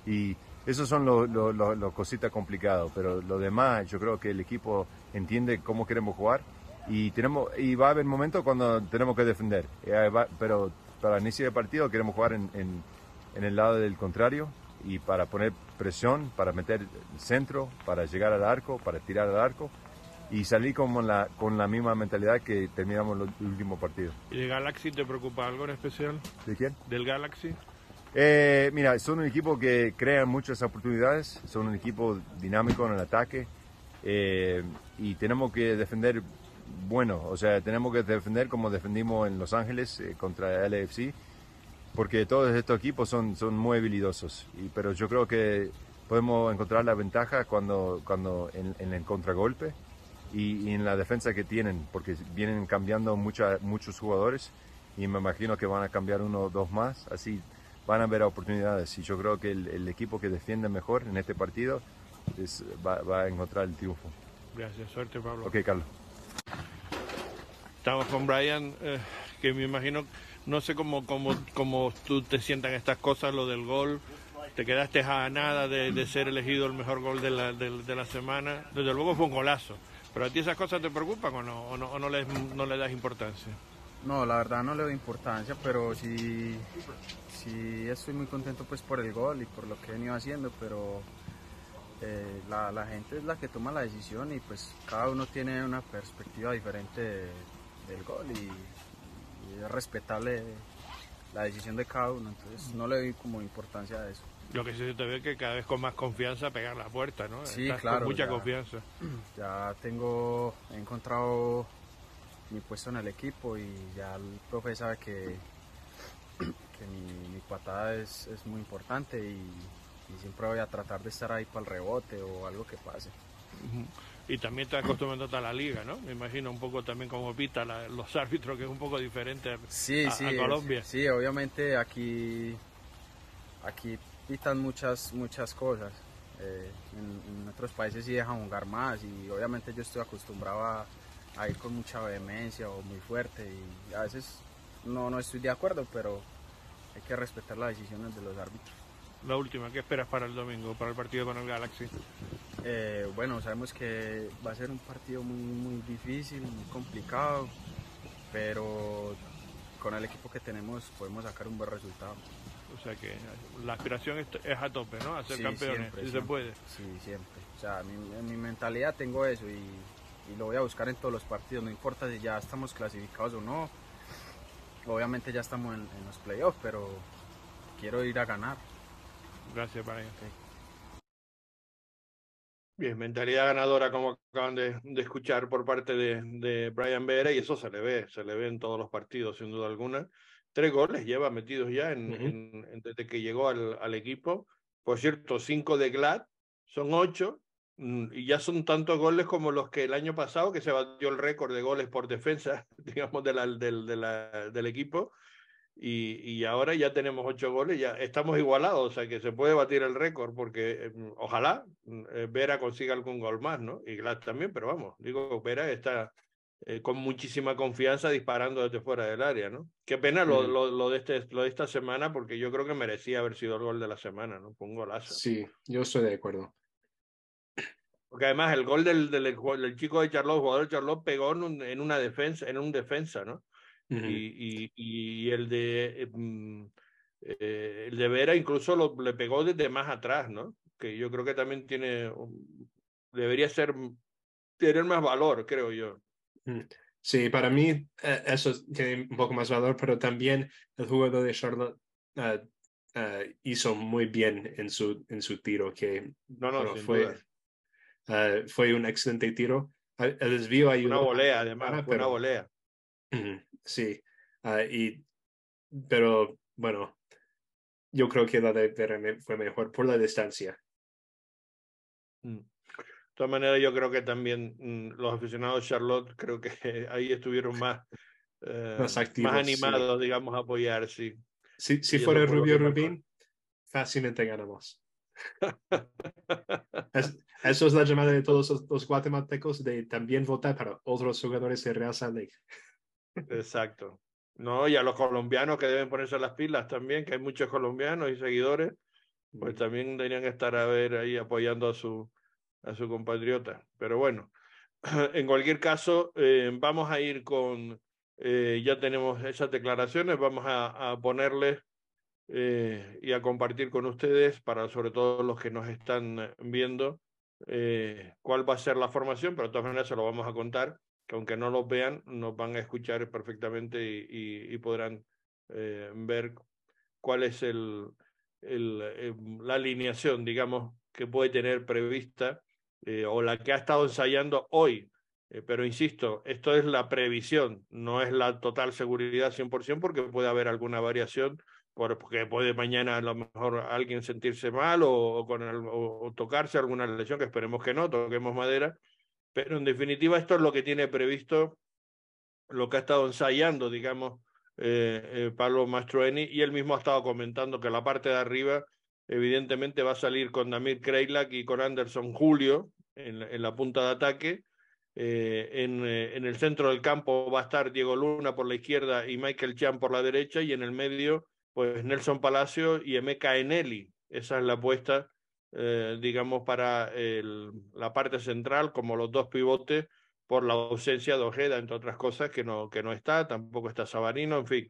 Y esos son los lo, cositas complicadas, pero lo demás yo creo que el equipo entiende cómo queremos jugar y tenemos y va a haber momentos cuando tenemos que defender, eh, pero para el inicio del partido queremos jugar en, en, el lado del contrario y para poner presión, para meter centro, para llegar al arco, para tirar al arco y salir con la, con la misma mentalidad que terminamos el último partido.
¿Y de Galaxy te preocupa algo en especial?
¿De quién?
Del Galaxy.
Eh, mira, son un equipo que crea muchas oportunidades, son un equipo dinámico en el ataque eh, y tenemos que defender bueno, o sea, tenemos que defender como defendimos en Los Ángeles eh, contra el LFC porque todos estos equipos son, son muy habilidosos, pero yo creo que podemos encontrar la ventaja cuando, cuando en, el contragolpe y, en la defensa que tienen, porque vienen cambiando mucha, muchos jugadores y me imagino que van a cambiar uno o dos más, así van a haber oportunidades y yo creo que el, equipo que defiende mejor en este partido va, a encontrar el triunfo.
Gracias, suerte Pablo.
Ok, Carlos.
Estamos con Brian, eh, que me imagino, no sé cómo, cómo, cómo tú te sientas estas cosas, lo del gol, te quedaste a nada de, ser elegido el mejor gol de la, de, la, semana, desde luego fue un golazo, pero a ti esas cosas te preocupan o no, o no, o no, le, no le das importancia.
No, la verdad no le doy importancia, pero sí, sí estoy muy contento pues por el gol y por lo que he venido haciendo, pero eh, la, la, gente es la que toma la decisión y pues cada uno tiene una perspectiva diferente del gol y, es respetable la decisión de cada uno, entonces no le doy como importancia a eso.
Lo que sí se te ve que cada vez con más confianza pegar la puerta, ¿no?
Sí, claro.
Con mucha confianza.
Ya tengo, he encontrado mi puesto en el equipo y ya el profe sabe que, que mi, patada es, es, muy importante y, siempre voy a tratar de estar ahí para el rebote o algo que pase.
Y también te acostumbrando a la liga, ¿no? Me imagino un poco también como pita los (laughs) árbitros, que es un poco diferente a,
sí, sí,
Colombia.
sí, obviamente aquí, aquí pitan muchas, muchas cosas. Eh, en, en, otros países sí dejan jugar más y obviamente yo estoy acostumbrado a a ir con mucha vehemencia o muy fuerte y a veces no, no estoy de acuerdo, pero hay que respetar las decisiones de los árbitros.
La última, ¿qué esperas para el domingo, para el partido con el Galaxy?
Eh, bueno, sabemos que va a ser un partido muy, muy difícil, muy complicado, pero con el equipo que tenemos podemos sacar un buen resultado.
O sea que la aspiración es, a tope, ¿no? A ser campeones, si se puede.
Sí, siempre. O sea, en mi mentalidad tengo eso y y lo voy a buscar en todos los partidos, no importa si ya estamos clasificados o no. Obviamente ya estamos en, los playoffs, pero quiero ir a ganar.
Gracias, Brian. Bien, mentalidad ganadora como acaban de, escuchar por parte de, de, Brian Vera y eso se le ve, se le ve en todos los partidos sin duda alguna. Tres goles lleva metidos ya en, desde que llegó al, al, equipo. Por cierto, cinco de Glad, son ocho ya son tantos goles como los que el año pasado, que se batió el récord de goles por defensa, (laughs) digamos, de la, del, de la, del equipo. Y, y, ahora ya tenemos ocho goles, ya estamos igualados, o sea que se puede batir el récord, porque mm, ojalá mm, eh, Vera consiga algún gol más, ¿no? Y Glass también, pero vamos, digo, Vera está eh, con muchísima confianza disparando desde fuera del área, ¿no? Qué pena lo, lo, lo, de este, lo de esta semana, porque yo creo que merecía haber sido el gol de la semana, ¿no? Fue un golazo.
Sí, yo estoy de acuerdo.
Porque además el gol del, del, del chico de Charlotte, jugador de Charlotte, pegó en, un, en una defensa, en un defensa, ¿no? y, y, y, el de mm, eh, el de Vera incluso lo, le pegó desde más atrás, ¿no? Que yo creo que también tiene debería ser tener más valor, creo yo.
Sí, para mí eh, eso tiene un poco más valor, pero también el jugador de Charlotte uh, hizo muy bien en su en su tiro que
no, no,
fue Uh, fue un excelente tiro. Ah, el desvío ayudó.
Una volea, además, pero, una volea.
Sí, uh, y, pero bueno, yo creo que la de Vera fue mejor por la distancia.
Mm. De todas maneras, yo creo que también mm, los aficionados Charlotte, creo que (laughs) ahí estuvieron más, eh, más, activos, más animados, digamos, a apoyar, sí.
Si, si fuera Rubio Rubín, fácilmente ganamos. Eso es la llamada de todos los, guatemaltecos de también votar para otros jugadores de Real Salt Lake.
Exacto. No, y a los colombianos que deben ponerse las pilas también, que hay muchos colombianos y seguidores, pues también deberían estar a ver ahí apoyando a su, a su compatriota. Pero bueno, (clears throat) en cualquier caso, eh, vamos a ir con, eh, ya tenemos esas declaraciones, vamos a, a ponerles eh, y a compartir con ustedes, para sobre todo los que nos están eh, viendo, eh, cuál va a ser la formación, pero de todas maneras se lo vamos a contar, que aunque no lo vean, nos van a escuchar perfectamente y, y, podrán ver cuál es el, el, la alineación, digamos, que puede tener prevista o la que ha estado ensayando hoy. pero insisto, esto es la previsión, no es la total seguridad 100% porque puede haber alguna variación porque puede mañana a lo mejor alguien sentirse mal o, con, o, tocarse alguna lesión, que esperemos que no, toquemos madera, pero en definitiva esto es lo que tiene previsto, lo que ha estado ensayando, digamos, eh, eh, Pablo Mastroeni, y él mismo ha estado comentando que la parte de arriba evidentemente va a salir con Damir Kreilak y con Anderson Julio en, la punta de ataque, eh, en, en, el centro del campo va a estar Diego Luna por la izquierda y Michael Chan por la derecha, y en el medio pues Nelson Palacio y Eneli. Esa es la apuesta, eh, digamos, para el, la parte central, como los dos pivotes, por la ausencia de Ojeda, entre otras cosas, que no, que no está, tampoco está Sabarino, en fin.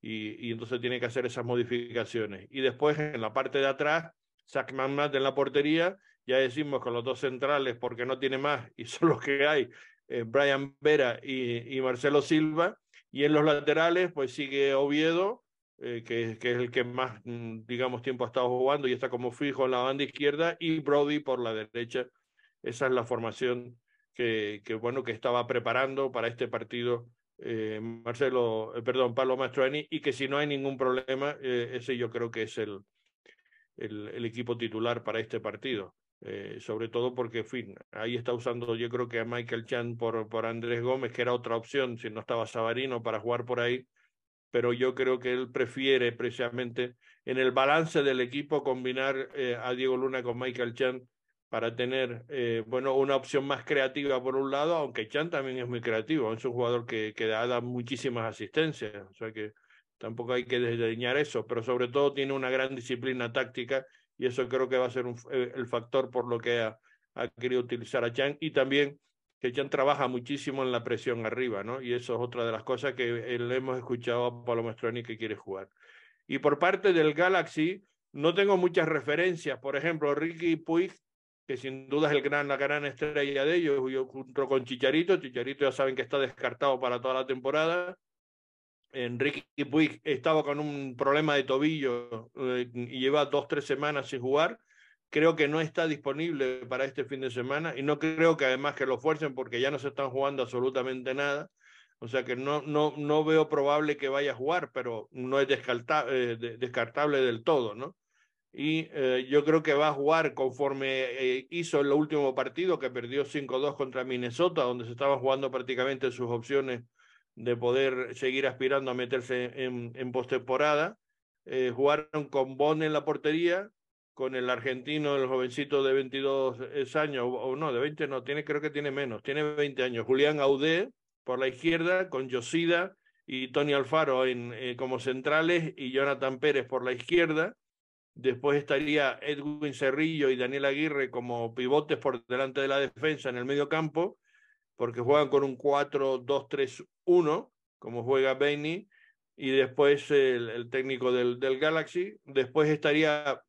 Y, y entonces tiene que hacer esas modificaciones. Y después, en la parte de atrás, Zach Magnat en la portería, ya decimos con los dos centrales, porque no tiene más, y (laughs) son los que hay, eh, Brian Vera y, y Marcelo Silva. Y en los laterales, pues sigue Oviedo, eh, que, que, es el que más, mm, digamos, tiempo ha estado jugando y está como fijo en la banda izquierda, y Brody por la derecha. Esa es la formación que, que bueno, que estaba preparando para este partido eh, Marcelo, eh, perdón, Pablo Mastroeni, y que si no hay ningún problema, eh, ese yo creo que es el, el, el equipo titular para este partido. Eh, sobre todo porque, en fin, ahí está usando yo creo que a Michael Chan por, por Andrés Gómez, que era otra opción si no estaba Sabarino para jugar por ahí, pero yo creo que él prefiere precisamente en el balance del equipo combinar eh, a Diego Luna con Michael Chan para tener, eh, bueno, una opción más creativa por un lado, aunque Chan también es muy creativo, es un jugador que, que da, muchísimas asistencias, o sea que tampoco hay que desdeñar eso, pero sobre todo tiene una gran disciplina táctica y eso creo que va a ser un, eh, el factor por lo que ha, ha querido utilizar a Chan y también que Chan trabaja muchísimo en la presión arriba, ¿no? Y eso es otra de las cosas que le hemos escuchado a Pablo Mastroni que quiere jugar. Y por parte del Galaxy, no tengo muchas referencias. Por ejemplo, Ricky Puig, que sin duda es el gran, la gran estrella de ellos, yo junto con Chicharito. Chicharito ya saben que está descartado para toda la temporada. Enrique Puig estaba con un problema de tobillo eh, y lleva dos, tres semanas sin jugar. Creo que no está disponible para este fin de semana y no creo que además que lo fuercen porque ya no se están jugando absolutamente nada. O sea que no, no, no veo probable que vaya a jugar, pero no es descartable, eh, descartable del todo, ¿no? Y eh, yo creo que va a jugar conforme eh, hizo el último partido, que perdió 5-2 contra Minnesota, donde se estaban jugando prácticamente sus opciones de poder seguir aspirando a meterse en, en postemporada. Eh, jugaron con Bon en la portería, con el argentino, el jovencito de 22 años, o no, de 20 no, tiene, creo que tiene menos, tiene 20 años. Julián Audé por la izquierda, con Yosida y Tony Alfaro en, eh, como centrales y Jonathan Pérez por la izquierda. Después estaría Edwin Cerrillo y Daniel Aguirre como pivotes por delante de la defensa en el medio campo porque juegan con un 4-2-3-1, como juega Benny, y después el, el técnico del, del, Galaxy. Después estaría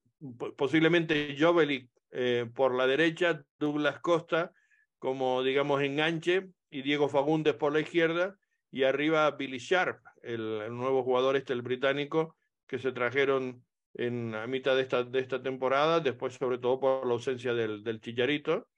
posiblemente Jovelik eh, por la derecha, Douglas Costa como, digamos, enganche, y Diego Fagundes por la izquierda, y arriba Billy Sharp, el, el nuevo jugador este, el británico, que se trajeron en a mitad de esta, de esta temporada, después sobre todo por la ausencia del, del Chillarito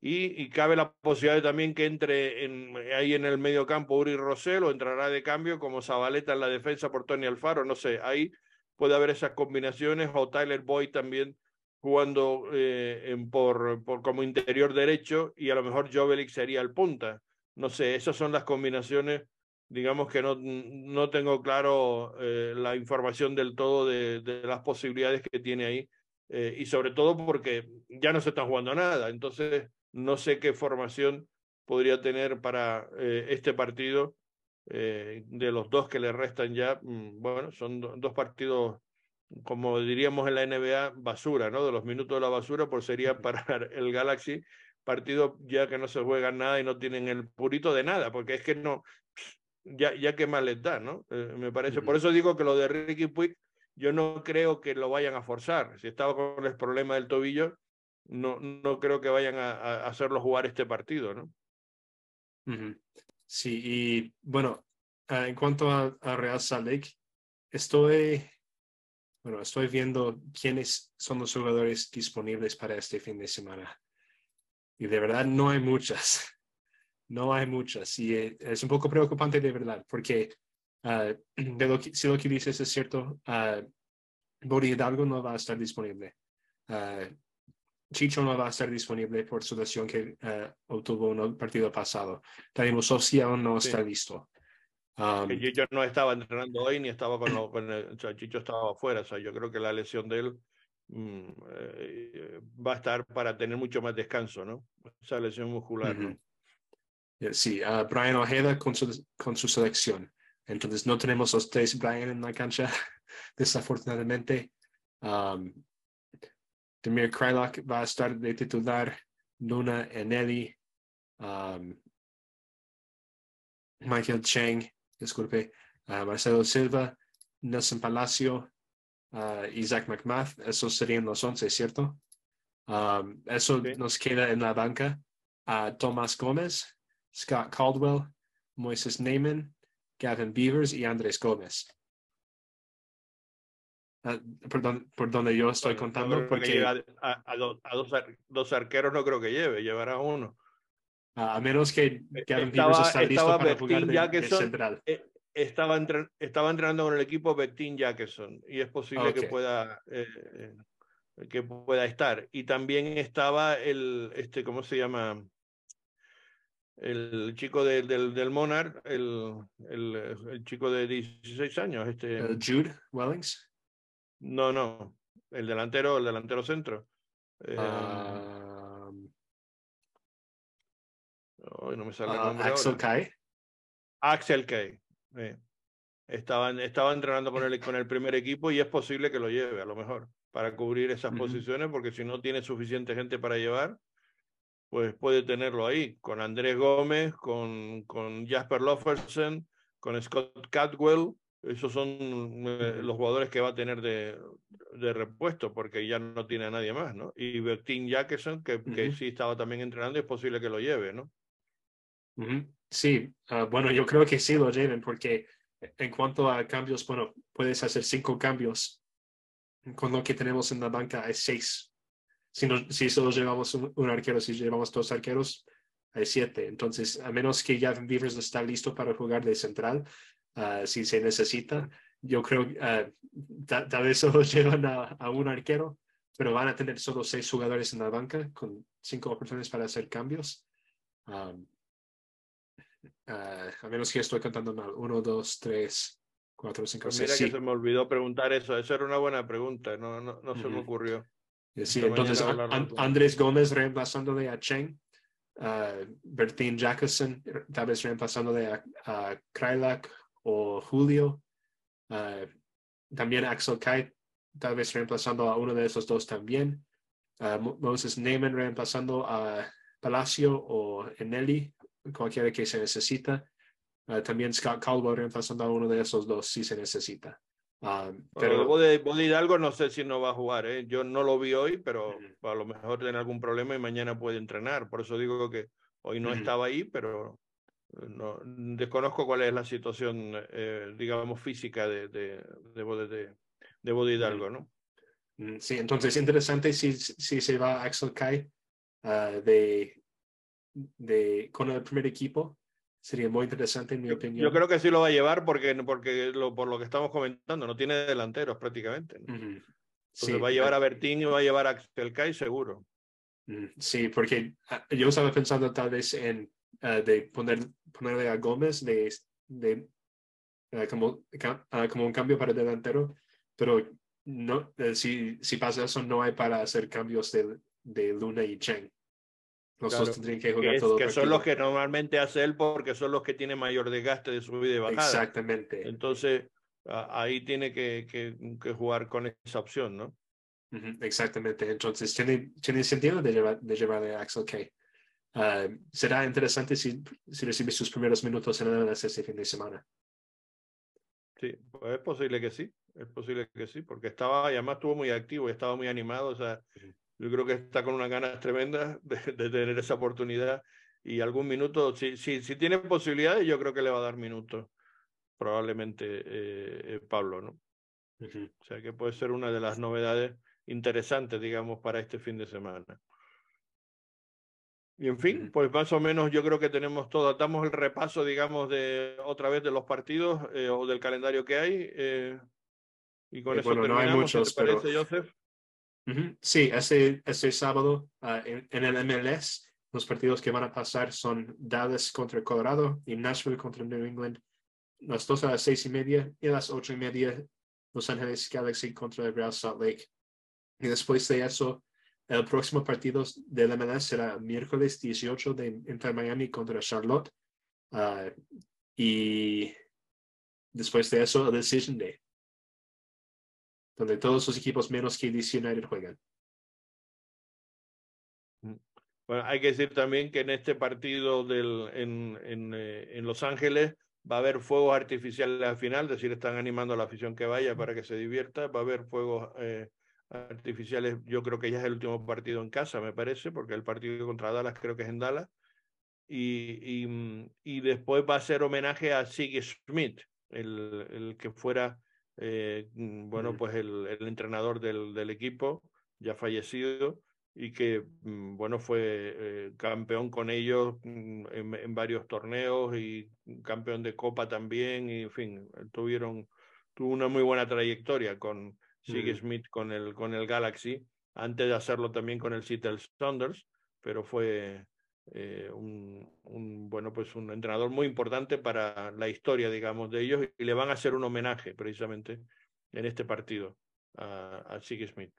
y, y, cabe la posibilidad también que entre en, ahí en el medio campo Uri Rosell o entrará de cambio como Zabaleta en la defensa por Tony Alfaro, no sé, ahí puede haber esas combinaciones o Tyler Boyd también jugando eh, por, por, como interior derecho y a lo mejor Jovelik sería el punta. No sé, esas son las combinaciones, digamos que no, no tengo claro eh, la información del todo de, las posibilidades que tiene ahí eh, y sobre todo porque ya no se está jugando nada. Entonces, no sé qué formación podría tener para este partido eh, de los dos que le restan ya. Mm, bueno, son do, dos partidos, como diríamos en la NBA, basura, ¿no? De los minutos de la basura, pues sería para el Galaxy partido ya que no se juega nada y no tienen el purito de nada, porque es que no, ya, ya que más les da, ¿no? Eh, me parece. Por eso digo que lo de Ricky Puig, yo no creo que lo vayan a forzar. Si estaba con el problema del tobillo, no, no creo que vayan a, a hacerlo jugar este partido, ¿no?
Uh -huh. Sí, y bueno, uh, en cuanto a, Real Salt Lake, estoy, bueno, estoy viendo quiénes son los jugadores disponibles para este fin de semana. Y de verdad no hay muchas, (laughs) no hay muchas. Y es un poco preocupante de verdad, porque (clears throat) que, si lo que dices es cierto, uh, Bodi Hidalgo no va a estar disponible. Chicho no va a estar disponible por su lesión que uh, obtuvo en el partido pasado. Tenemos Social no
Sí.
está listo. Um,
Chicho no estaba entrenando hoy ni estaba con, lo- con el, o sea, Chicho estaba afuera, o sea, yo creo que la lesión de él mm, eh, va a estar para tener mucho más descanso, ¿no? Esa lesión muscular, ¿no?
Ujú. Eh, Sí, uh, Brian Ojeda con su, con su selección. Entonces no tenemos los tres Brian en la cancha, (laughs) desafortunadamente. Um, Demir Krylock va a estar de titular, Luna Eneli, um, Michael Chang, disculpe, uh, Marcelo Silva, Nelson Palacio, uh, Isaac McMath, esos serían los once, ¿cierto? Um, eso nos queda en la banca a Tomás Gómez, Scott Caldwell, Moises Neyman, Gavin Beavers y Andrés Gómez. Ah, por, don- por donde yo estoy
no
contando,
que
porque
a, a- a do- a dos, ar- dos arqueros no creo que lleve, llevará uno.
a menos que Gavin
estaba-
Beavers está listo para jugar de, de
Jackeson,
central.
Eh, Estaba, entren- estaba entrenando con el equipo Bectin Jackeson y es posible que
Ok.
pueda eh, eh, que pueda estar. Y también estaba el, este, ¿cómo se llama? El chico de- del, del Monarch, el, el, el chico de 16 años, este,
Eh, Jude Wellings.
No, no, el delantero, el delantero centro. Eh, no me sale el
ah,
nombre
Axel. Kai.
Axel Kay. eh. Estaban, estaba entrenando con el, con el primer equipo y es posible que lo lleve, a lo mejor, para cubrir esas
Ujú.
posiciones, porque si no tiene suficiente gente para llevar, pues puede tenerlo ahí, con Andrés Gómez, con, con Jasper Loffersen, con Scott Catwell. Esos son eh, los jugadores que va a tener de, de repuesto, porque ya no tiene a nadie más, ¿no? Y Bertin Jackeson, que, que
Ujú.
sí estaba también entrenando, es posible que lo lleve, ¿no?
Ujú. Sí, ah, bueno, yo creo que sí lo lleven porque en cuanto a cambios, bueno, puedes hacer cinco cambios. Con lo que tenemos en la banca hay seis. Si, no, si solo llevamos un, un arquero, si llevamos dos arqueros, hay siete. Entonces, a menos que Gavin Beavers está listo para jugar de central, ah, si se necesita, yo creo que tal vez (laughs) solo llevan a, a un arquero, pero van a tener solo seis jugadores en la banca con cinco oportunidades para hacer cambios. Um, Ah, a menos que estoy contando mal. Uno, dos, tres, cuatro, cinco,
Pues
seis.
mira que
Sí,
se me olvidó preguntar eso. Esa era una buena pregunta. No, no, no se me
Ujú.
ocurrió.
Eh, sí,
esta
entonces Andrés Gómez reemplazándole a Cheng. ah, Bertín Jacobson, tal vez reemplazándole a, a Krylak o Julio. ah, también Axel Kite, tal vez reemplazando a uno de esos dos también. Mo- Moses Neyman reemplazando a Palacio o Eneli, cualquiera que se necesita. Ah, también Scott Caldwell reemplazando a uno de esos dos si se necesita. Ah,
Pero Bode, Bode Hidalgo no sé si no va a jugar. ¿eh? Yo no lo vi hoy, pero
Ujú.
a lo mejor tiene algún problema y mañana puede entrenar. Por eso digo que hoy no
Ujú.
estaba ahí, pero no, desconozco cuál es la situación, eh, digamos, física de, de, de, de, de Bode Hidalgo, ¿no?
Mm, Sí, entonces interesante si, si se va Axel Kai ah, de, de, con el primer equipo. Sería muy interesante en mi
Yo,
opinión.
yo creo que sí lo va a llevar porque, porque lo, por lo que estamos comentando, no tiene delanteros prácticamente. ¿no? Entonces
Sí,
va a llevar
ah,
a Bertín y va a llevar a Axel Kai seguro.
mm, sí, porque ah, yo estaba pensando tal vez en ah, de poner, ponerle a Gómez de, de ah, como, ah, como un cambio para delantero, pero no, eh, si, si pasa eso, no hay para hacer cambios de, de Luna y Cheng. Los
Claro,
dos tendrían que jugar
Que,
todo
que son los que normalmente hace él porque son los que tienen mayor desgaste de subida y bajada.
Exactamente.
Entonces, ahí tiene que, que, que jugar con esa opción, ¿no?
Exactamente. Entonces, tiene, tiene sentido de, llevar, de llevarle a Axel Kay. Ah, será interesante si, si recibe sus primeros minutos en el MLS este fin de semana.
Sí, pues es posible que sí, es posible que sí, porque estaba, y además estuvo muy activo y estaba muy animado, o sea, yo creo que está con unas ganas tremendas de, de tener esa oportunidad y algún minuto, si, si, si tiene posibilidades, yo creo que le va a dar minutos, probablemente eh, eh, Pablo, ¿no?
Ujú.
O sea que puede ser una de las novedades interesantes, digamos, para este fin de semana. Y en fin, pues más o menos yo creo que tenemos todo. Damos el repaso, digamos, de otra vez de los partidos eh, o del calendario que hay. Eh, y con
Eh,
eso
bueno, no hay
terminamos, ¿qué
muchos,
te
pero-
parece, Joseph?
Ujú. Sí, ese, ese sábado ah, en, en el MLS, los partidos que van a pasar son Dallas contra Colorado y Nashville contra New England. Las dos a las seis y media y a las ocho y media Los Ángeles Galaxy contra el Real Salt Lake. Y después de eso, el próximo partido del MLS será miércoles 18 de Inter Miami contra Charlotte. Ah, y después de eso, el Decision Day, donde todos los equipos menos que DC United juegan.
Bueno, hay que decir también que en este partido del, en, en, eh, en Los Ángeles va a haber fuegos artificiales al final, es decir, están animando a la afición que vaya para que se divierta. Va a haber fuegos eh, artificiales, yo creo que ya es el último partido en casa, me parece, porque el partido contra Dallas creo que es en Dallas. Y, y, mm, y después va a ser homenaje a Siggy Smith, el, el que fuera, eh, mm, bueno, pues el, el entrenador del, del equipo, ya fallecido y que, mm, bueno, fue eh, campeón con ellos en, en varios torneos y campeón de Copa también, y en fin, tuvieron, tuvo una muy buena trayectoria con Sig
Mm.
Smith con el, con el Galaxy, antes de hacerlo también con el Seattle Sounders, pero fue eh, un, un, bueno, pues un entrenador muy importante para la historia, digamos, de ellos, y le van a hacer un homenaje precisamente en este partido a, a Sig Smith.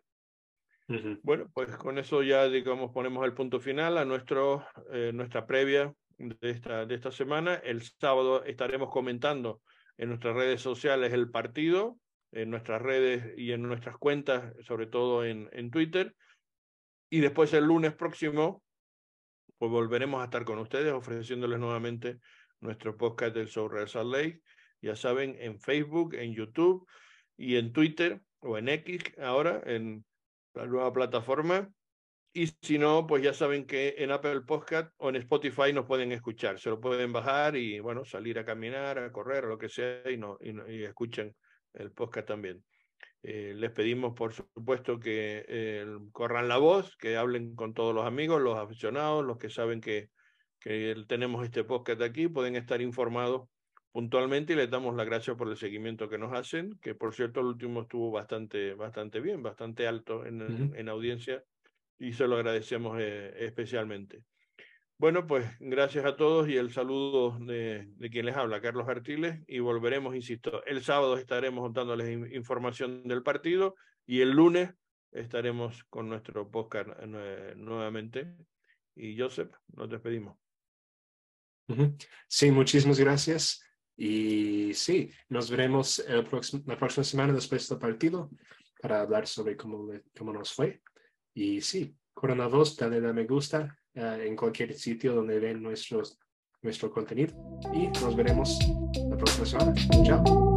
Bueno, pues con eso ya, digamos, ponemos el punto final a nuestro, eh, nuestra previa de esta, de esta semana. El sábado estaremos comentando en nuestras redes sociales el partido, en nuestras redes y en nuestras cuentas, sobre todo en, en Twitter. Y después el lunes próximo, pues volveremos a estar con ustedes ofreciéndoles nuevamente nuestro podcast del Show Real Salt Lake. Ya saben, en Facebook, en YouTube y en Twitter o en X ahora, en la nueva plataforma. Y si no, pues ya saben que en Apple Podcast o en Spotify nos pueden escuchar. Se lo pueden bajar y, bueno, salir a caminar, a correr, lo que sea, y, no, y, no- y el podcast también. Eh, les pedimos, por supuesto, que eh, corran la voz, que hablen con todos los amigos, los aficionados, los que saben que, que tenemos este podcast aquí, pueden estar informados puntualmente y les damos las gracias por el seguimiento que nos hacen, que por cierto el último estuvo bastante, bastante bien, bastante alto en, en audiencia y se lo agradecemos eh, especialmente. Bueno, pues gracias a todos y el saludo de, de quien les habla, Carlos Artiles, y volveremos, insisto, el sábado estaremos dándoles in- información del partido y el lunes estaremos con nuestro podcast eh, nuevamente. Y Joseph, nos despedimos.
Sí, muchísimas gracias. Y sí, nos veremos el la próxima semana después del partido para hablar sobre cómo, cómo nos fue. Y sí, la voz, dale a me gusta eh, en cualquier sitio donde ven nuestros, nuestro contenido. Y nos veremos la próxima semana.
Chao.